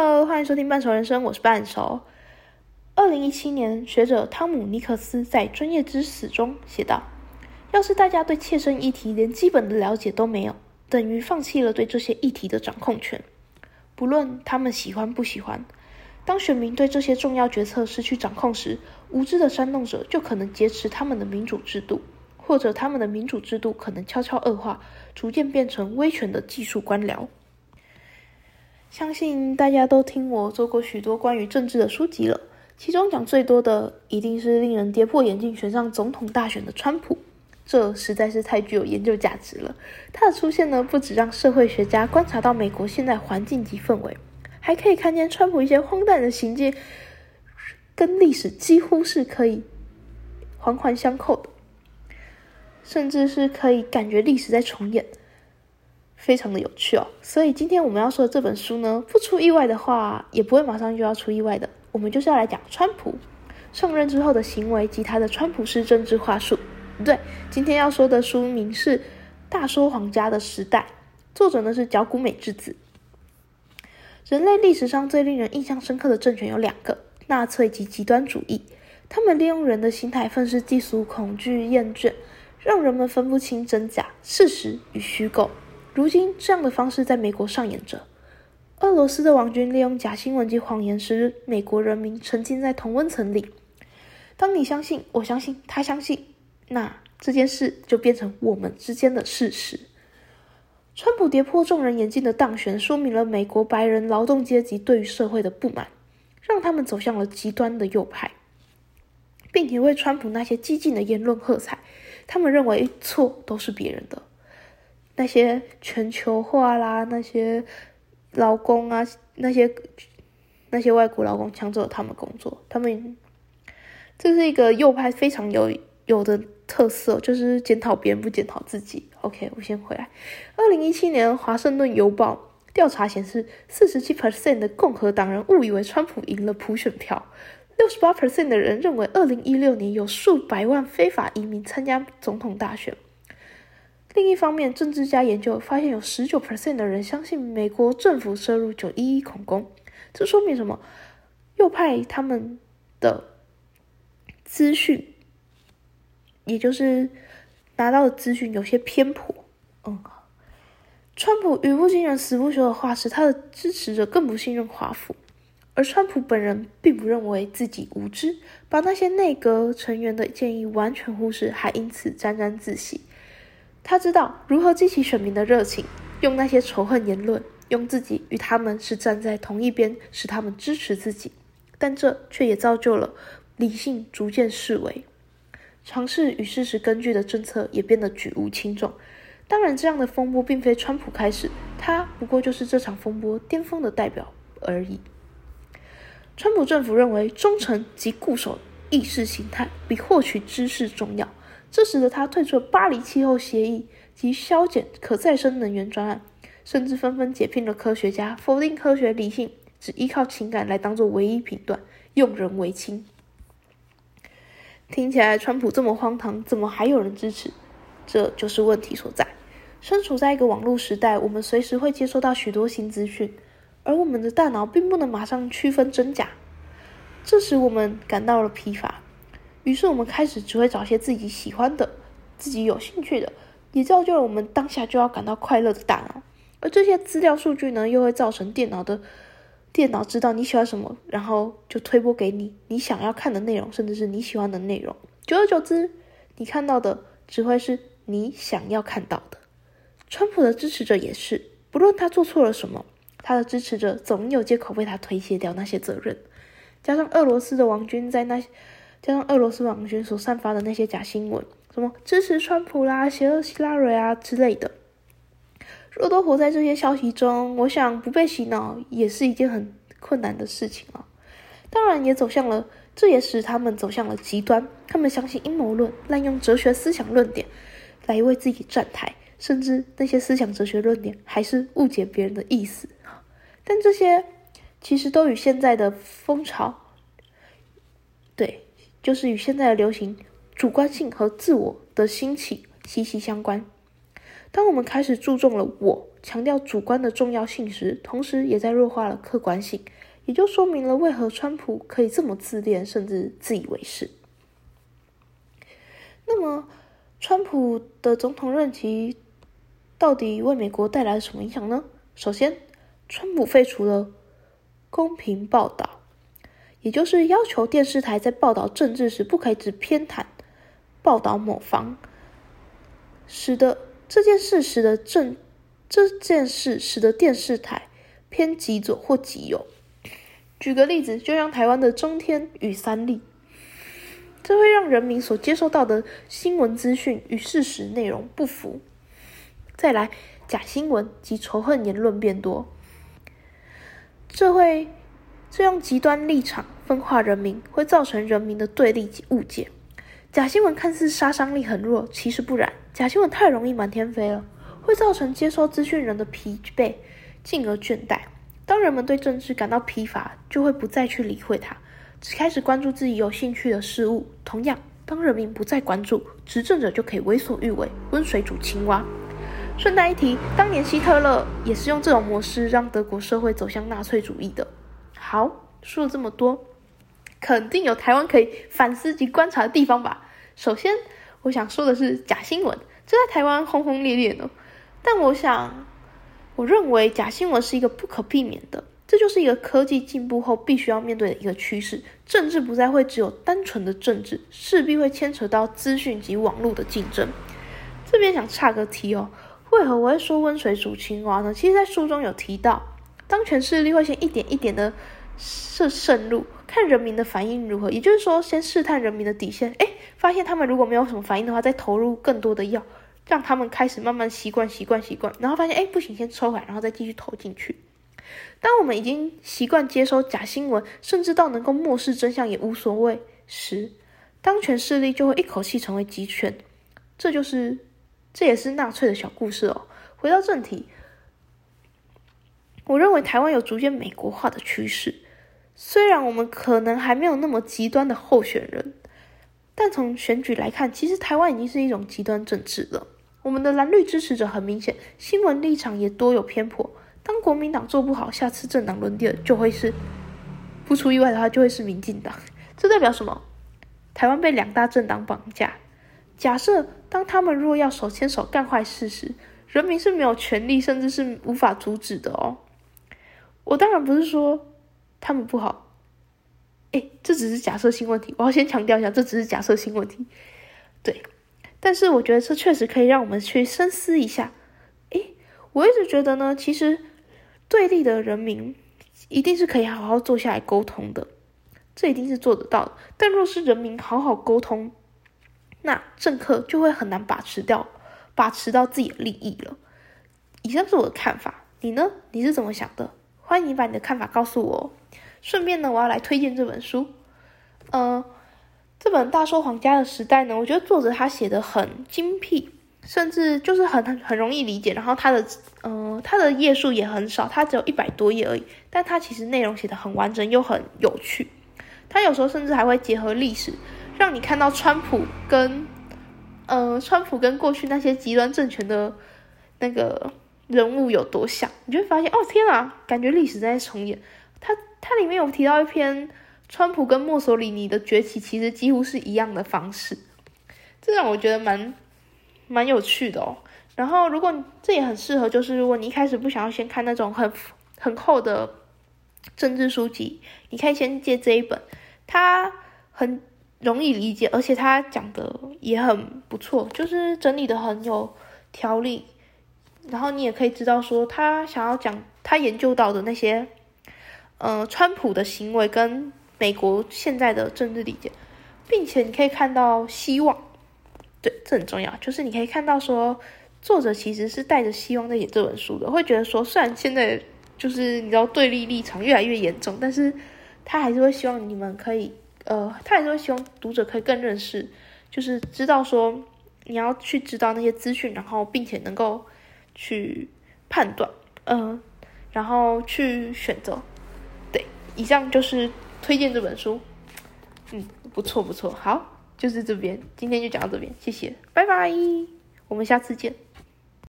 Hello，欢迎收听半熟人生，我是半熟。二零一七年，学者汤姆尼克斯在《专业知识》中写道：“要是大家对切身议题连基本的了解都没有，等于放弃了对这些议题的掌控权。不论他们喜欢不喜欢，当选民对这些重要决策失去掌控时，无知的煽动者就可能劫持他们的民主制度，或者他们的民主制度可能悄悄恶化，逐渐变成威权的技术官僚。”相信大家都听我做过许多关于政治的书籍了，其中讲最多的一定是令人跌破眼镜选上总统大选的川普，这实在是太具有研究价值了。他的出现呢，不止让社会学家观察到美国现在环境及氛围，还可以看见川普一些荒诞的行径，跟历史几乎是可以环环相扣的，甚至是可以感觉历史在重演。非常的有趣哦，所以今天我们要说的这本书呢，不出意外的话，也不会马上就要出意外的。我们就是要来讲川普上任之后的行为及他的川普式政治话术。对，今天要说的书名是《大说谎家的时代》，作者呢是角谷美智子。人类历史上最令人印象深刻的政权有两个：纳粹及极端主义。他们利用人的心态，愤世嫉俗、恐惧、厌倦，让人们分不清真假、事实与虚构。如今，这样的方式在美国上演着。俄罗斯的王军利用假新闻及谎言，使美国人民沉浸在同温层里。当你相信，我相信，他相信，那这件事就变成我们之间的事实。川普跌破众人眼镜的当选，说明了美国白人劳动阶级对于社会的不满，让他们走向了极端的右派，并且为川普那些激进的言论喝彩。他们认为错都是别人的。那些全球化啦，那些劳工啊，那些那些外国劳工抢走了他们工作，他们这是一个右派非常有有的特色，就是检讨别人不检讨自己。OK，我先回来。二零一七年《华盛顿邮报》调查显示，四十七 percent 的共和党人误以为川普赢了普选票，六十八 percent 的人认为二零一六年有数百万非法移民参加总统大选。另一方面，政治家研究发现，有十九 percent 的人相信美国政府涉入九一一恐攻。这说明什么？右派他们的资讯，也就是拿到的资讯有些偏颇。嗯，川普语不惊人死不休的话，使他的支持者更不信任华府。而川普本人并不认为自己无知，把那些内阁成员的建议完全忽视，还因此沾沾自喜。他知道如何激起选民的热情，用那些仇恨言论，用自己与他们是站在同一边，使他们支持自己。但这却也造就了理性逐渐式微，尝试与事实根据的政策也变得举无轻重。当然，这样的风波并非川普开始，他不过就是这场风波巅峰的代表而已。川普政府认为忠诚及固守意识形态比获取知识重要。这使得他退出了巴黎气候协议及削减可再生能源专案，甚至纷纷解聘了科学家，否定科学理性，只依靠情感来当做唯一评断，用人为亲。听起来，川普这么荒唐，怎么还有人支持？这就是问题所在。身处在一个网络时代，我们随时会接收到许多新资讯，而我们的大脑并不能马上区分真假，这使我们感到了疲乏。于是我们开始只会找些自己喜欢的、自己有兴趣的，也造就了我们当下就要感到快乐的大脑。而这些资料数据呢，又会造成电脑的电脑知道你喜欢什么，然后就推播给你你想要看的内容，甚至是你喜欢的内容。久而久之，你看到的只会是你想要看到的。川普的支持者也是，不论他做错了什么，他的支持者总有借口为他推卸掉那些责任。加上俄罗斯的王军在那。加上俄罗斯网军所散发的那些假新闻，什么支持川普啦、邪恶希拉蕊啊之类的，若都活在这些消息中，我想不被洗脑也是一件很困难的事情啊。当然，也走向了，这也使他们走向了极端。他们相信阴谋论，滥用哲学思想论点来为自己站台，甚至那些思想哲学论点还是误解别人的意思但这些其实都与现在的风潮，对。就是与现在的流行主观性和自我的兴起息息相关。当我们开始注重了我强调主观的重要性时，同时也在弱化了客观性，也就说明了为何川普可以这么自恋，甚至自以为是。那么，川普的总统任期到底为美国带来了什么影响呢？首先，川普废除了公平报道，也就是要求电视台在报道政治时不可以只偏袒报道某方，使得这件事使得政这件事使得电视台偏极左或极右。举个例子，就像台湾的中天与三立，这会让人民所接受到的新闻资讯与事实内容不符。再来，假新闻及仇恨言论变多，这会这样极端立场分化人民，会造成人民的对立及误解。假新闻看似杀伤力很弱，其实不然。假新闻太容易满天飞了，会造成接收资讯人的疲惫，进而倦怠。当人们对政治感到疲乏，就会不再去理会它，只开始关注自己有兴趣的事物。同样，当人民不再关注，执政者就可以为所欲为，温水煮青蛙。顺带一提，当年希特勒也是用这种模式让德国社会走向纳粹主义的。好，说了这么多，肯定有台湾可以反思及观察的地方吧？首先，我想说的是假新闻，这在台湾轰轰烈烈呢。但我想。我认为假新闻是一个不可避免的，这就是一个科技进步后必须要面对的一个趋势。政治不再会只有单纯的政治，势必会牵扯到资讯及网络的竞争。这边想岔个题哦，为何我会说温水煮青蛙呢？其实，在书中有提到，当权势力会先一点一点的渗渗入，看人民的反应如何。也就是说，先试探人民的底线，诶，发现他们如果没有什么反应的话，再投入更多的药。让他们开始慢慢习惯、习惯、习惯，然后发现哎不行，先抽回来，然后再继续投进去。当我们已经习惯接收假新闻，甚至到能够漠视真相也无所谓时，当权势力就会一口气成为集权。这就是，这也是纳粹的小故事哦。回到正题，我认为台湾有逐渐美国化的趋势，虽然我们可能还没有那么极端的候选人，但从选举来看，其实台湾已经是一种极端政治了。我们的蓝绿支持者很明显，新闻立场也多有偏颇。当国民党做不好，下次政党轮替就会是，不出意外的话，就会是民进党。这代表什么？台湾被两大政党绑架。假设当他们若要手牵手干坏事时，人民是没有权利，甚至是无法阻止的哦。我当然不是说他们不好，哎，这只是假设性问题。我要先强调一下，这只是假设性问题。对。但是我觉得这确实可以让我们去深思一下。诶，我一直觉得呢，其实对立的人民一定是可以好好坐下来沟通的，这一定是做得到的。但若是人民好好沟通，那政客就会很难把持掉，把持到自己的利益了。以上是我的看法，你呢？你是怎么想的？欢迎把你的看法告诉我。顺便呢，我要来推荐这本书，嗯。这本《大说皇家的时代》呢，我觉得作者他写的很精辟，甚至就是很很很容易理解。然后他的，嗯，他的页数也很少，他只有一百多页而已。但他其实内容写的很完整又很有趣。他有时候甚至还会结合历史，让你看到川普跟，呃，川普跟过去那些极端政权的那个人物有多像。你就会发现，哦天啊，感觉历史在重演。他他里面有提到一篇。川普跟墨索里尼的崛起其实几乎是一样的方式，这让我觉得蛮蛮有趣的哦。然后，如果这也很适合，就是如果你一开始不想要先看那种很很厚的政治书籍，你可以先借这一本，它很容易理解，而且它讲的也很不错，就是整理的很有条理。然后你也可以知道说，他想要讲他研究到的那些，呃，川普的行为跟。美国现在的政治理解，并且你可以看到希望，对，这很重要。就是你可以看到说，作者其实是带着希望在写这本书的，会觉得说，虽然现在就是你知道对立立场越来越严重，但是他还是会希望你们可以，呃，他还是会希望读者可以更认识，就是知道说你要去知道那些资讯，然后并且能够去判断，嗯，然后去选择。对，以上就是。推荐这本书，嗯，不错不错，好，就是这边，今天就讲到这边，谢谢，拜拜，我们下次见。